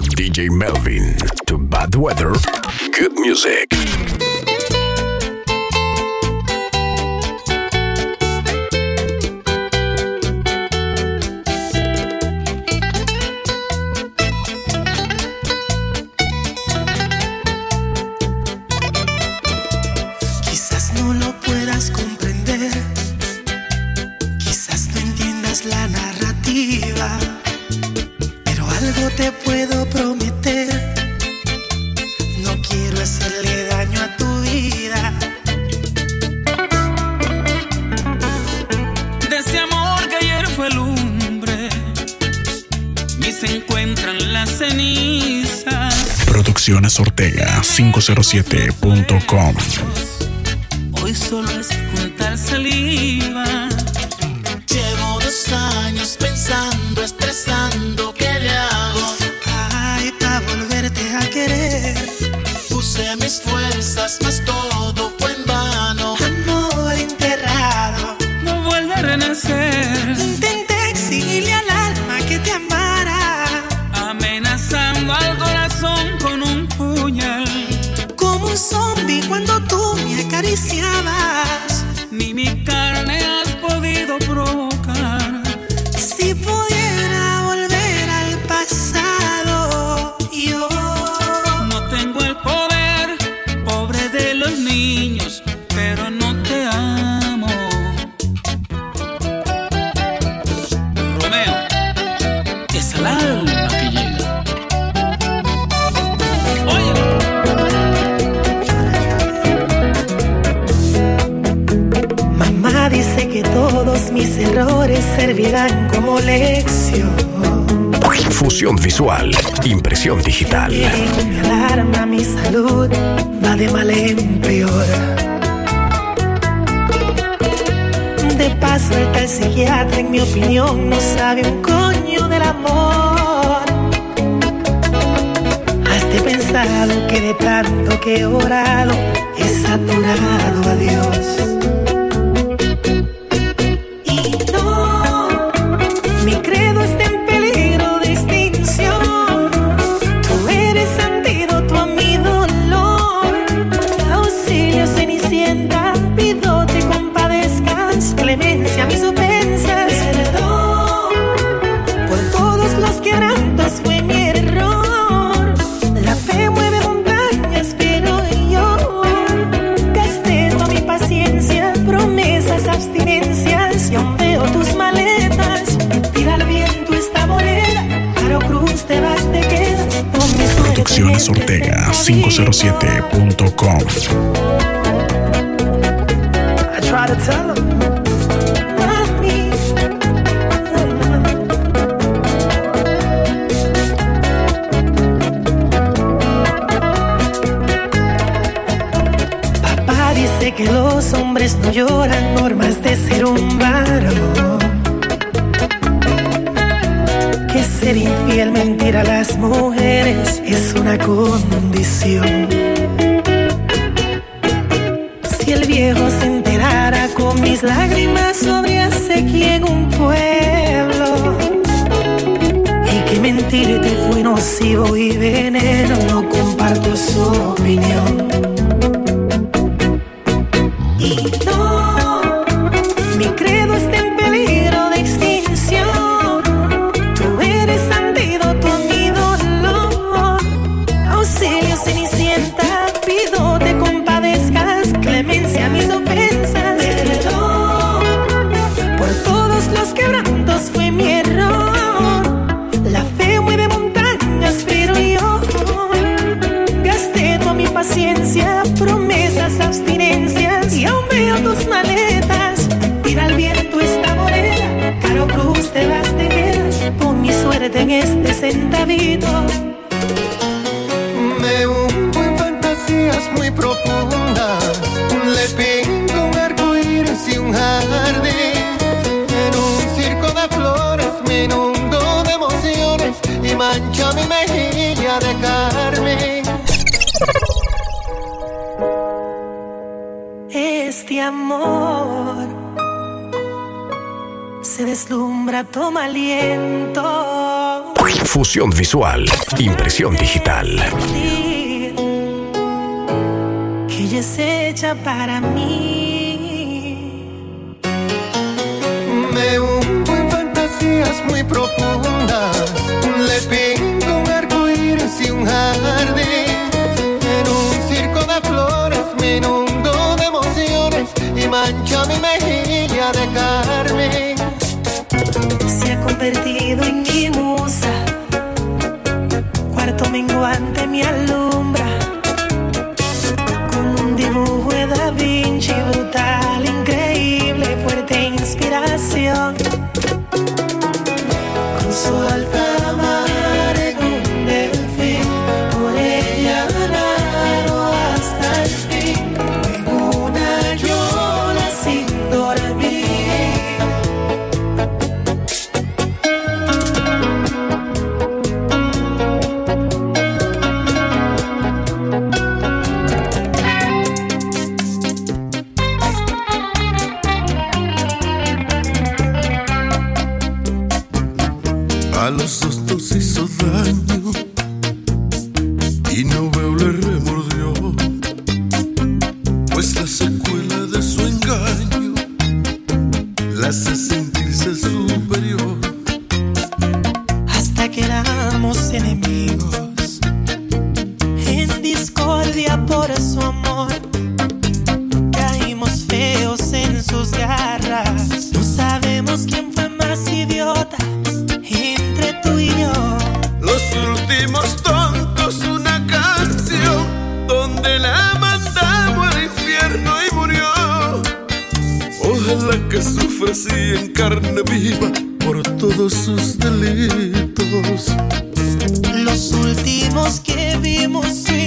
DJ Melvin. To bad weather, good music. 507.com. que llega. Oye. Mamá dice que todos mis errores servirán como lección. Fusión visual, impresión digital. En mi alarma, mi salud va de mal en peor. De paso, el tal psiquiatra, en mi opinión, no sabe un coño del amor. De pensado que de tanto que he orado, he saturado a Dios. Producciones Ortega esta vida. 507.com. Ser infiel, mentir a las mujeres es una condición. Si el viejo se enterara con mis lágrimas sobre sequía en un pueblo y que mentirte fue nocivo y veneno, no comparto su opinión. este centavito. Me hundo en fantasías muy profundas. Le pinto un arco iris y un jardín. En un circo de flores me inundo de emociones y mancho mi mejilla de carne. Este amor se deslumbra, toma aliento. Fusión visual, impresión digital. Que ella es hecha para mí. Me hundo en fantasías muy profundas. Le pinto un arco iris y un jardín. En un circo de flores me inundo de emociones y mancha mi mejilla de carne. Se ha convertido me alone. por todos sus delitos. Los últimos que vimos.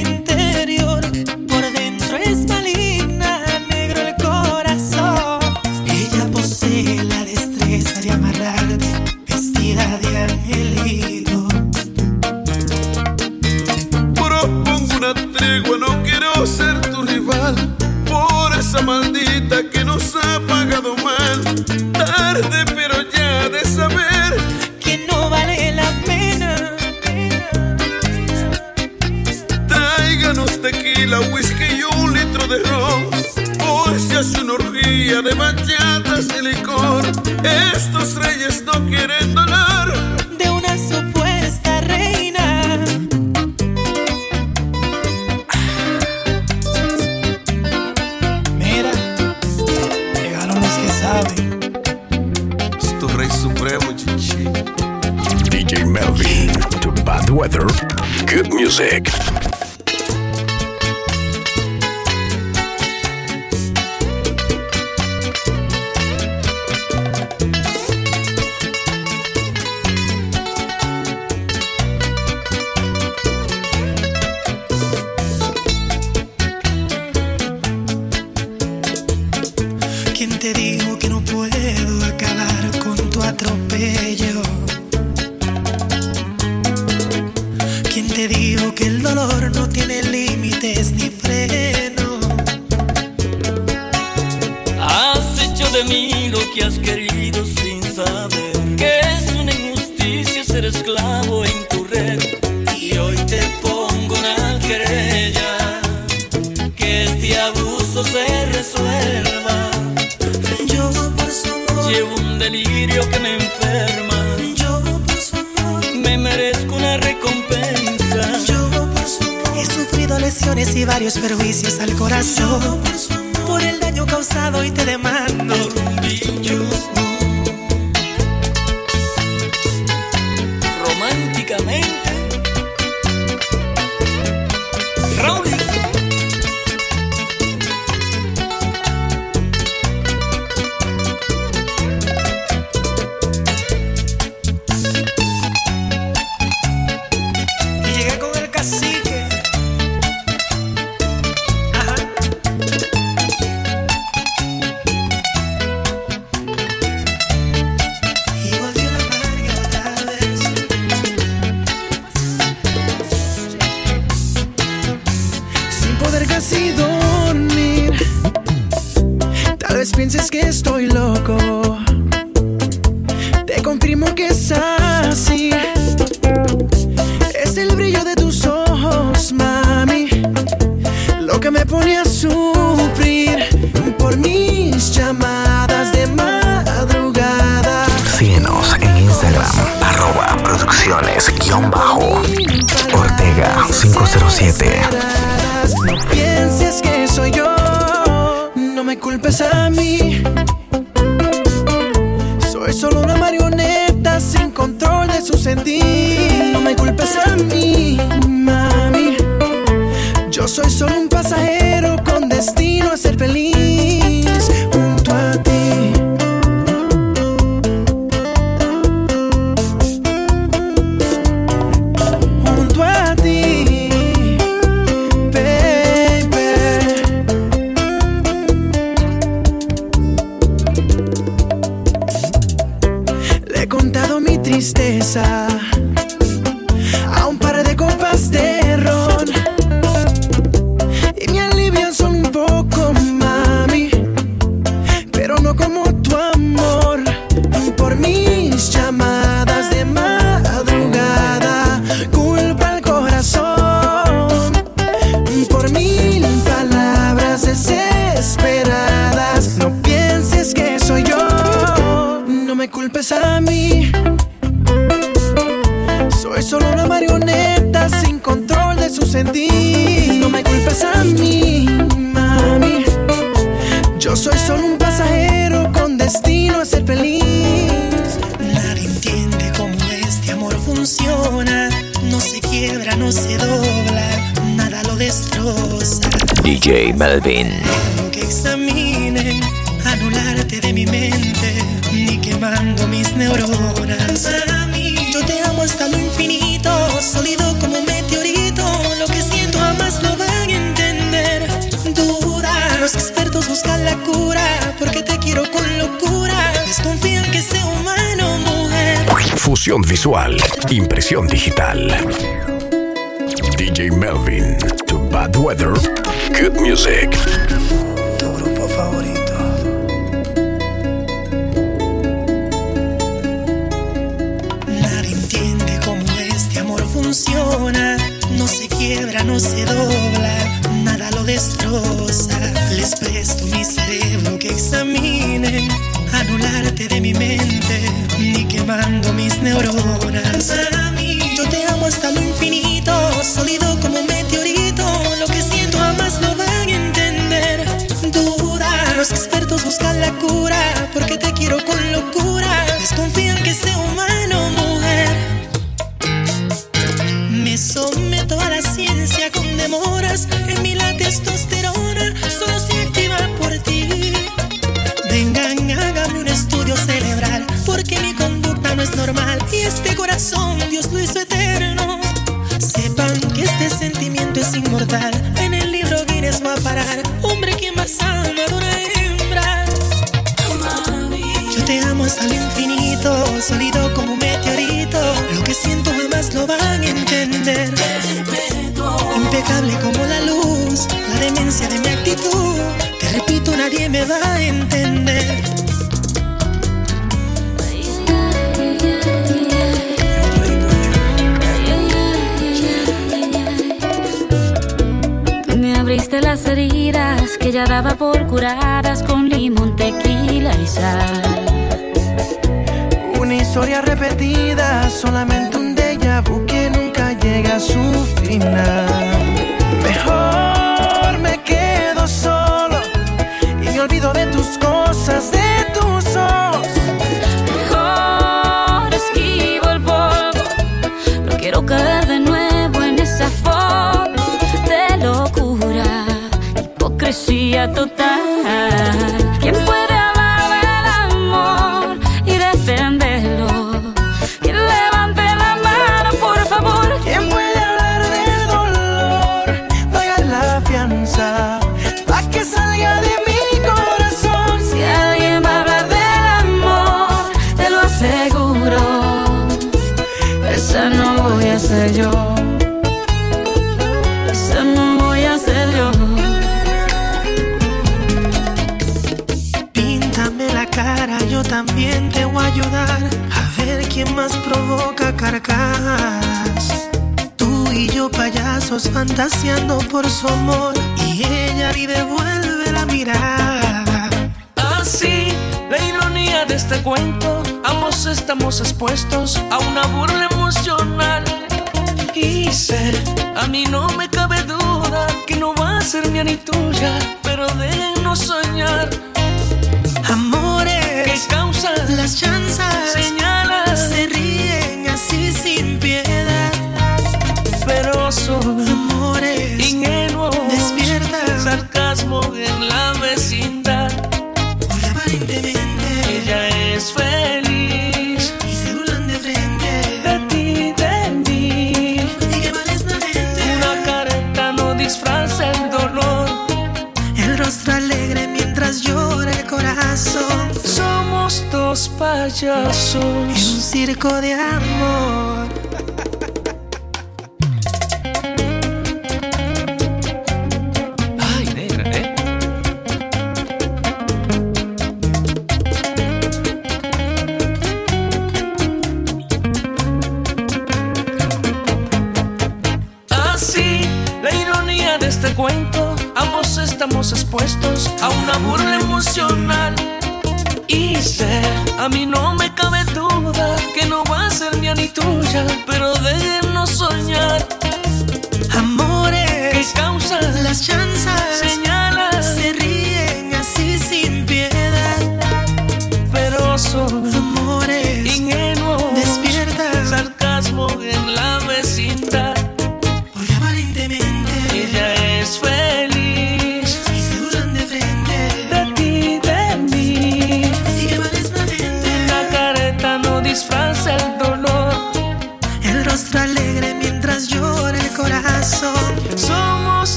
esclavo en tu red y hoy te pongo una querella que este abuso se resuelva. Yo por su amor llevo un delirio que me enferma. Yo por su amor me merezco una recompensa. Yo por su amor he sufrido lesiones y varios perjuicios al corazón Yo por, su por el daño causado y te demando Soy solo una marioneta sin control de su sentir. No me culpes a mí, mami. Yo soy solo un pasajero con destino a ser feliz. Locución visual. Impresión digital. DJ Melvin. To Bad Weather. Good Music. Tu grupo favorito. Nadie entiende cómo este amor funciona, no se quiebra, no se dobla, nada lo destroza. Les presto mi cerebro que examinen anularte de mi mente, ni quemando mis neuronas. Yo te amo hasta lo infinito, sólido como un meteorito. Lo que siento jamás lo van a entender. Dura, los expertos buscan la cura, porque te quiero con locura. Desconfían que sea humano. me abriste las heridas que ya daba por curadas con limón, tequila y sal. Una historia repetida, solamente un déjà vu que nunca llega a su final. estamos expuestos a una burla maravilloso. Un circo de amor.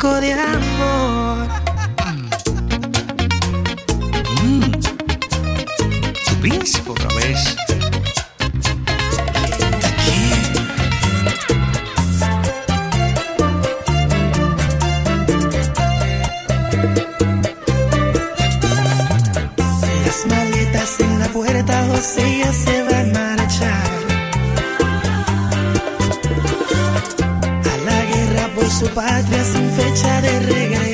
amor. Mm. Su príncipe otra vez. Las maletas en la puerta, José ya se va a marchar. su patria fecha de regreso.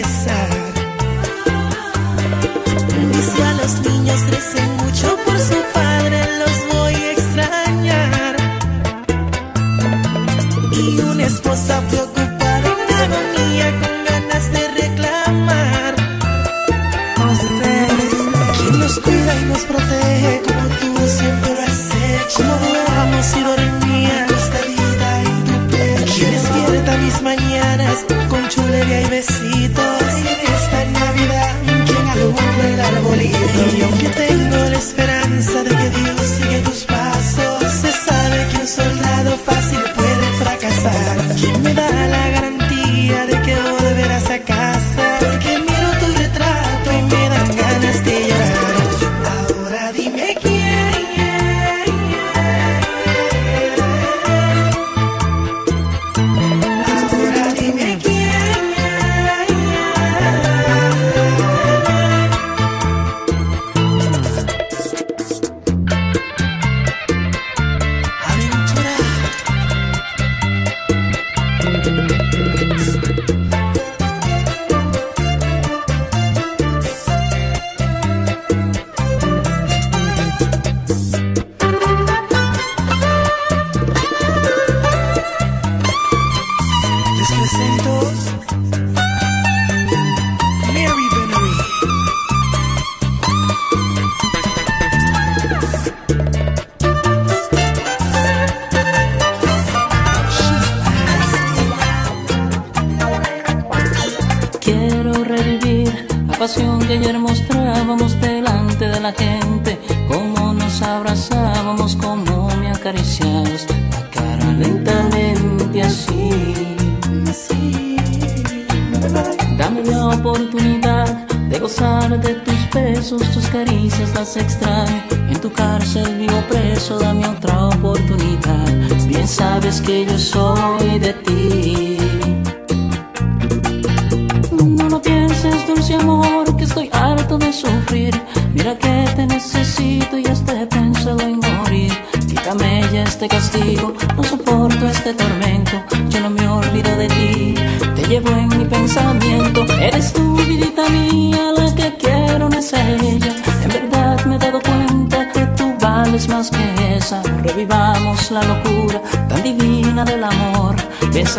给你说。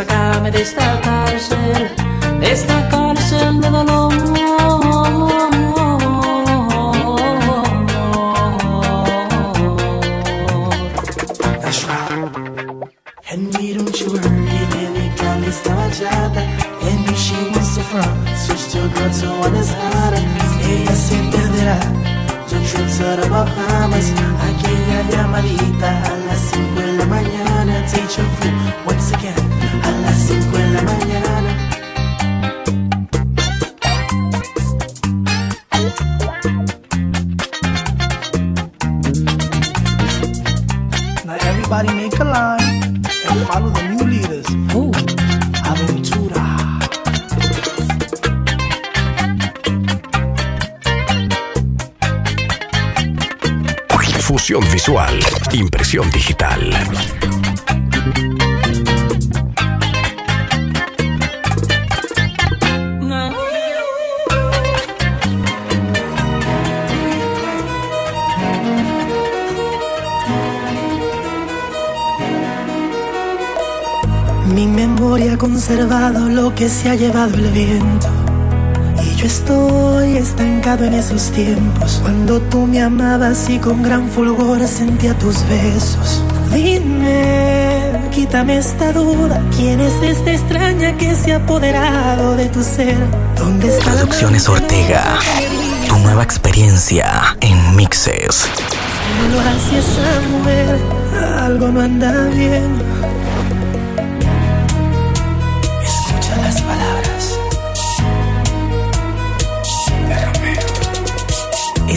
acaba desta. Visual, impresión digital. Mi memoria ha conservado lo que se ha llevado el viento. Estoy estancado en esos tiempos. Cuando tú me amabas y con gran fulgor sentía tus besos. Dime, quítame esta duda. ¿Quién es esta extraña que se ha apoderado de tu ser? ¿Dónde está Producciones Ortega. Tu nueva experiencia en mixes. No lo hace esa mujer, algo no anda bien.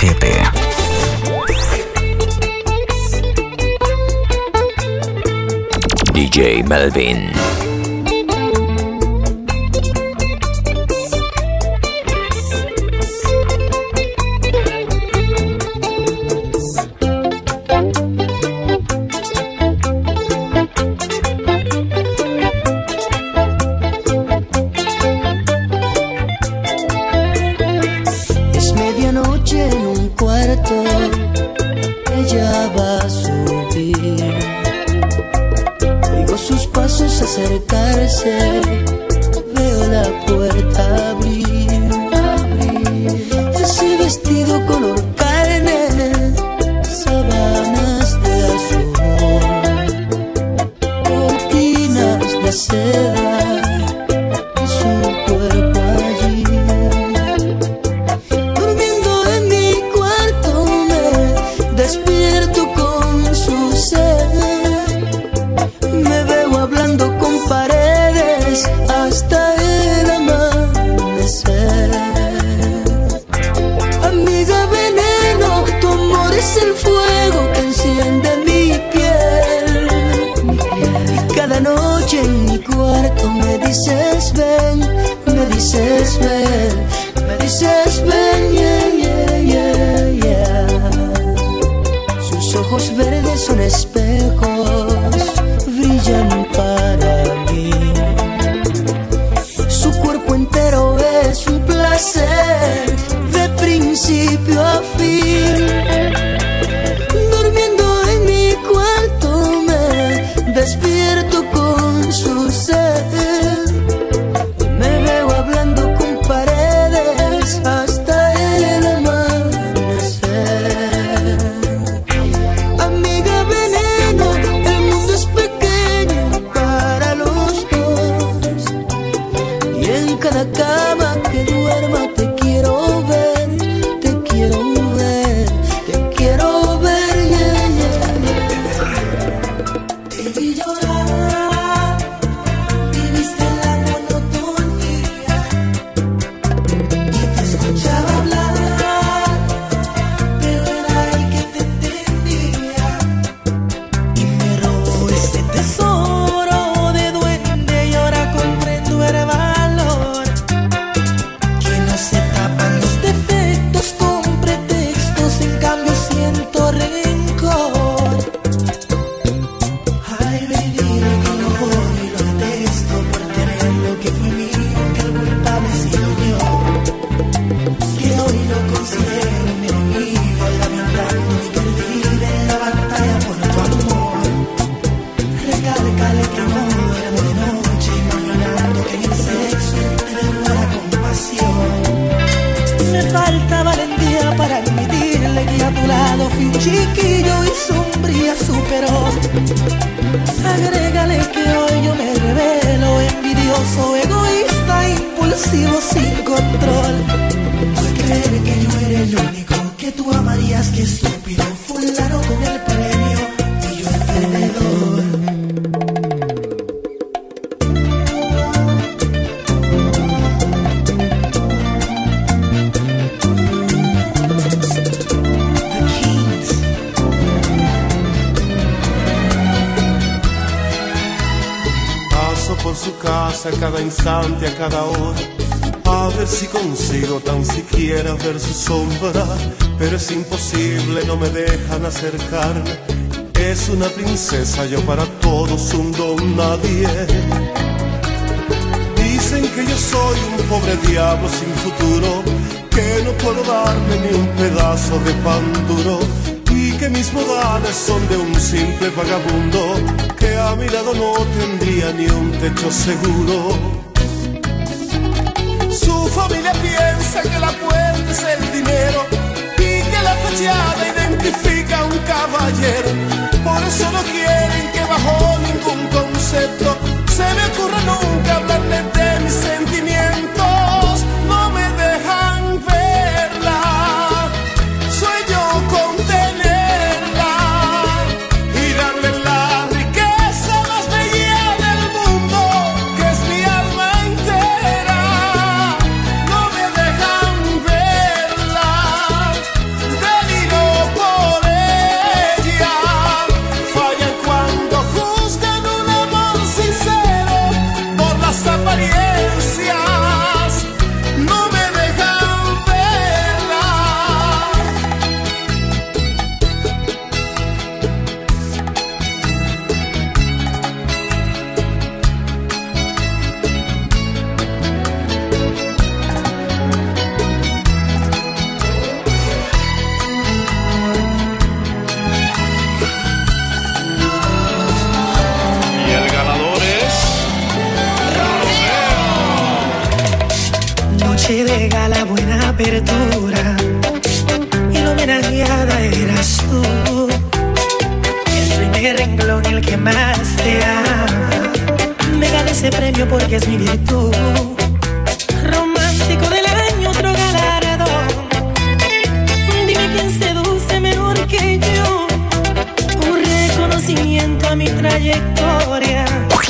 507. DJ Melvin. Es una princesa, yo para todos un don nadie. Dicen que yo soy un pobre diablo sin futuro, que no puedo darme ni un pedazo de pan duro y que mis modales son de un simple vagabundo que a mi lado no tendría ni un techo seguro. Su familia piensa que la puerta es el dinero y que la fachada y identifica un caballero. Por eso no quieren que bajo ningún concepto se me ocurra nunca hablarles de mis sentimientos.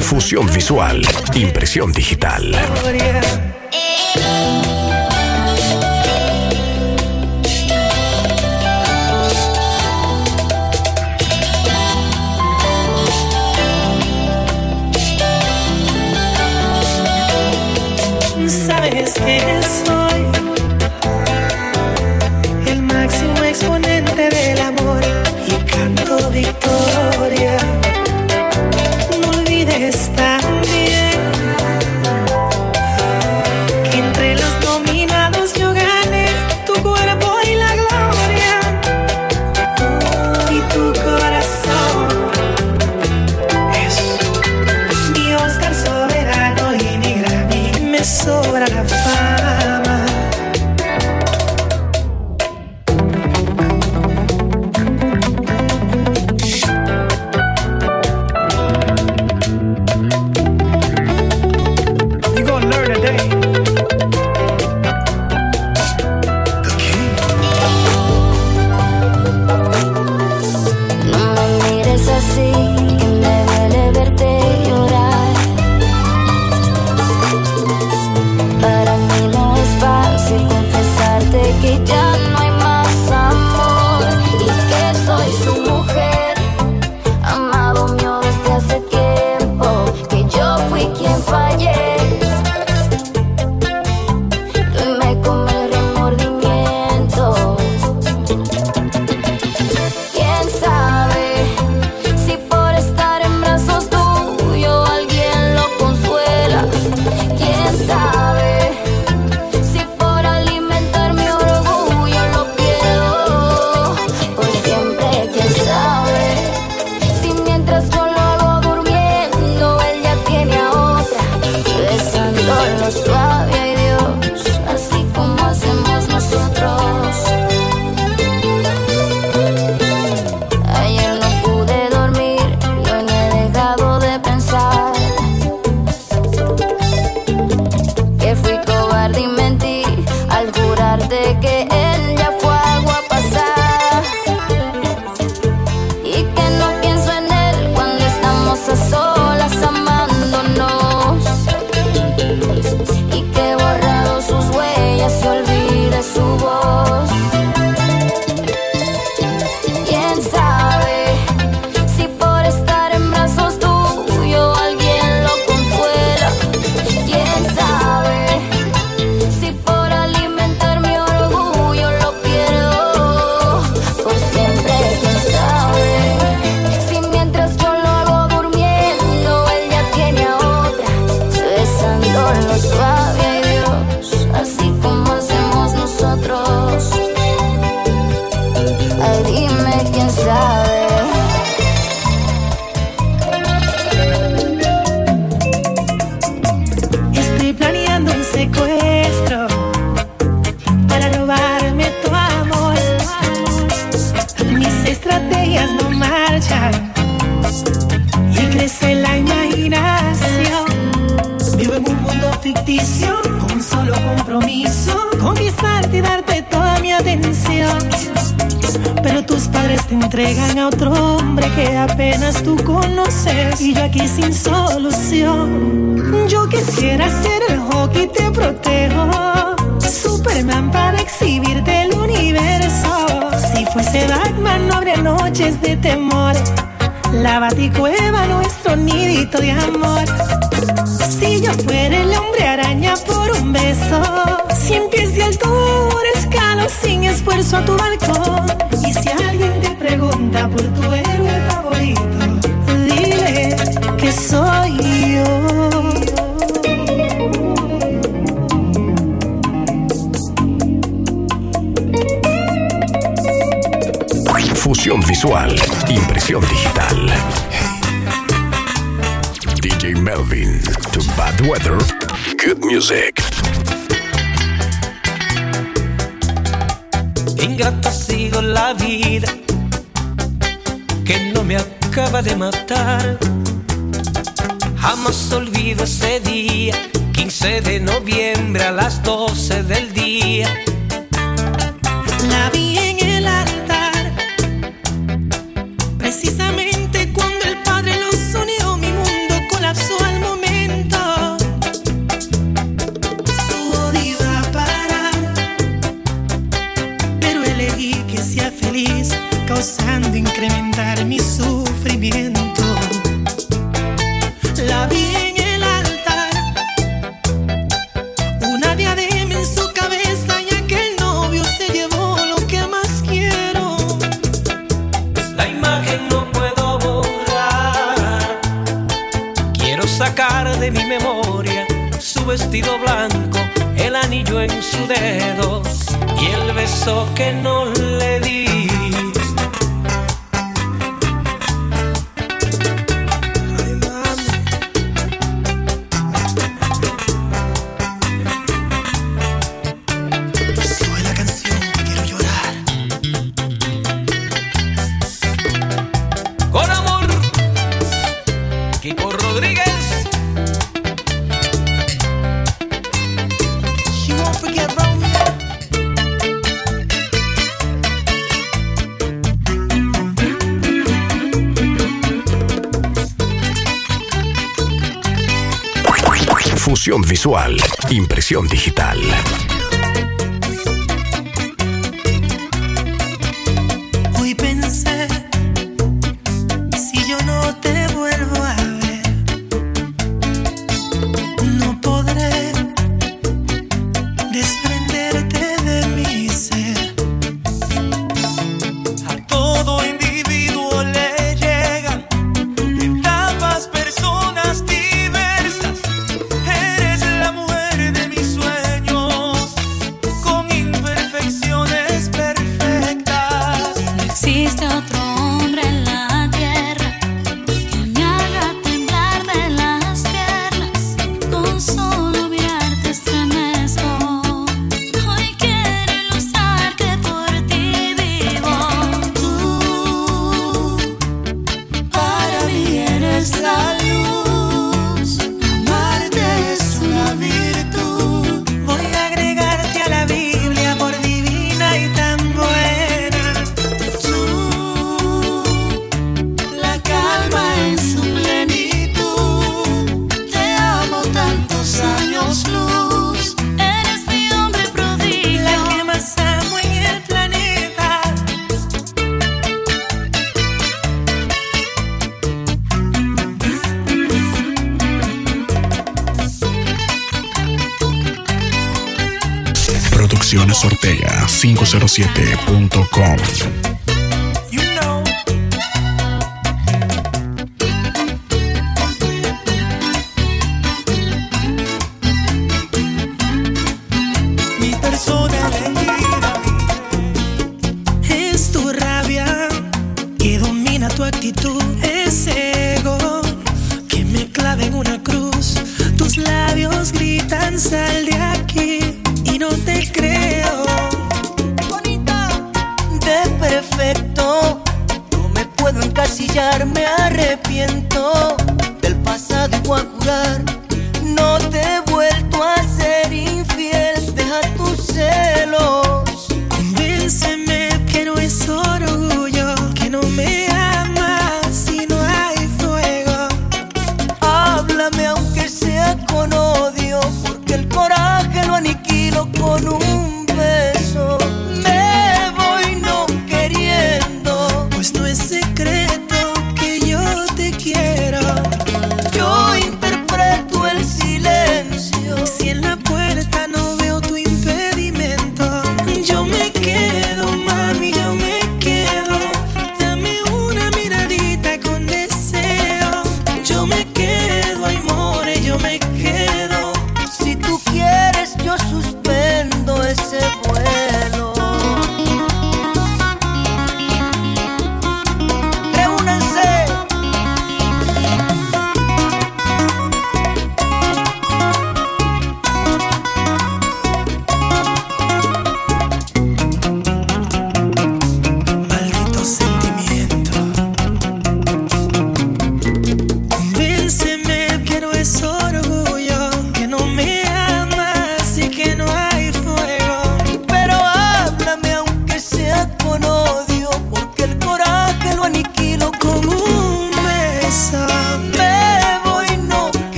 Fusión visual, impresión digital. Te entregan a otro hombre que apenas tú conoces y yo aquí sin solución. Yo quisiera ser el hockey te protejo, Superman para exhibirte el universo. Si fuese Batman no habría noches de temor. La baticueva, nuestro nidito de amor. Si yo fuera el hombre araña por un beso, cien pies de altura, sin esfuerzo a tu balcón. Y si alguien te pregunta por tu héroe favorito, dile que soy yo. Fusión visual, impresión digital. DJ Melvin, to Bad Weather, Good Music. Ingrata ha sido la vida que no me acaba de matar. Jamás olvido ese día, 15 de noviembre a las 12 del día. La vi sufrimiento. La vi en el altar, una diadema en su cabeza y aquel novio se llevó lo que más quiero. La imagen no puedo borrar. Quiero sacar de mi memoria su vestido blanco, el anillo en su dedo y el beso que no le di. Visual, impresión digital.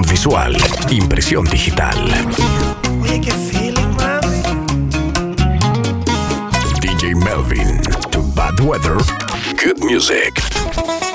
Visual, impresión digital. DJ Melvin, to Bad Weather, Good Music.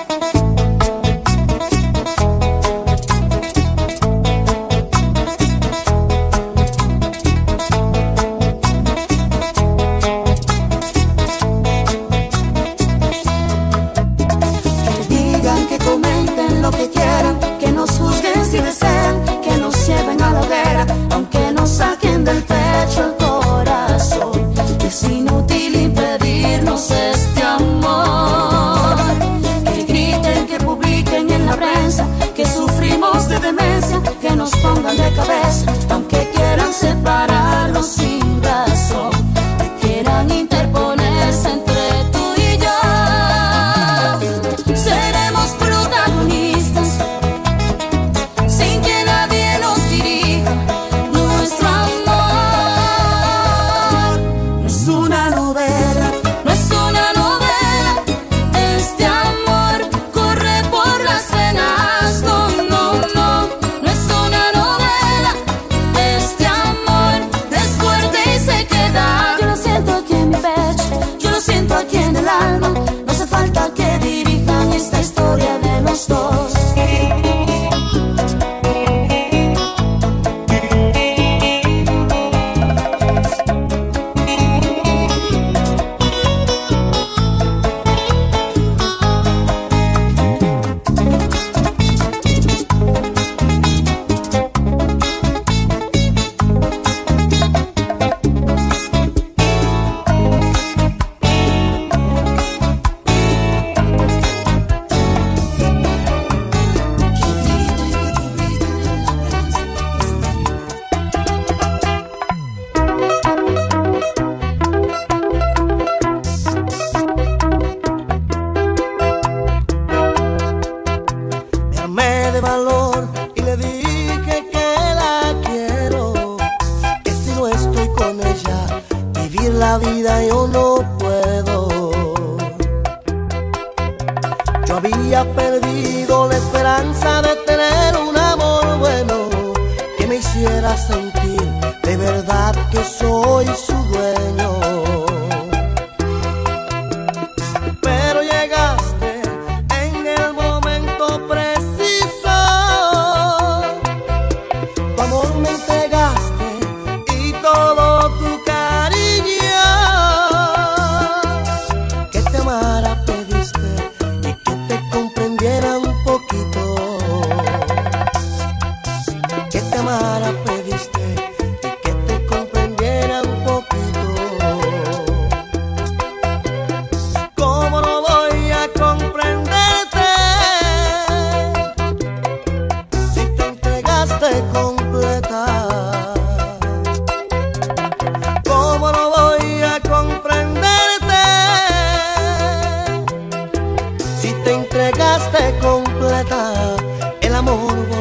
dejaste completa el amor.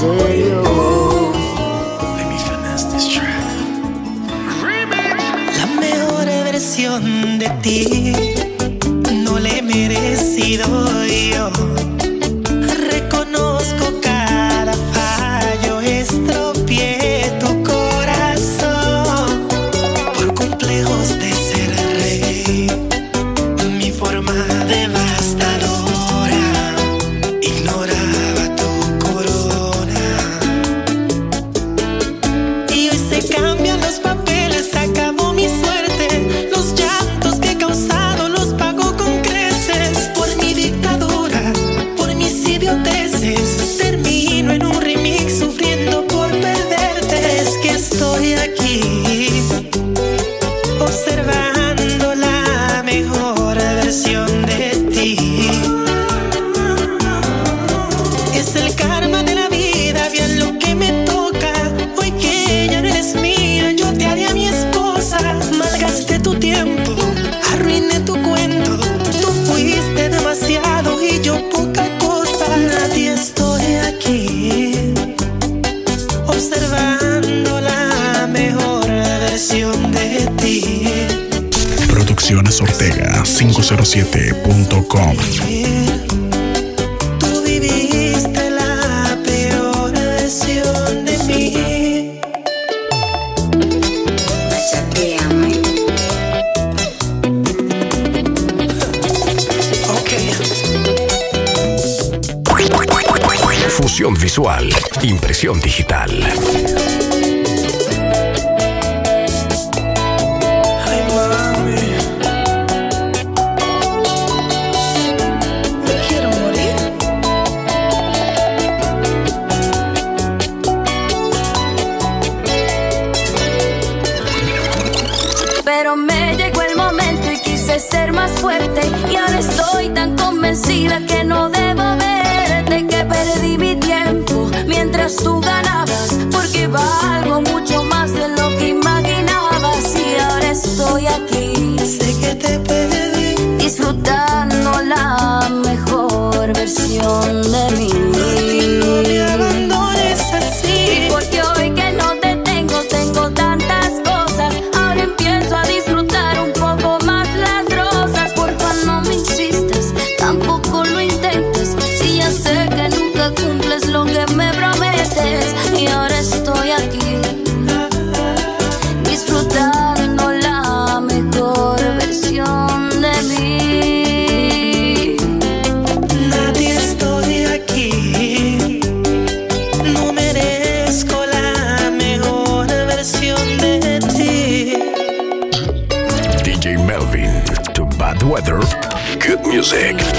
Serio. La mejor versión de ti Comunicación visual. Impresión digital. Disfrutando la mejor versión de mí. music.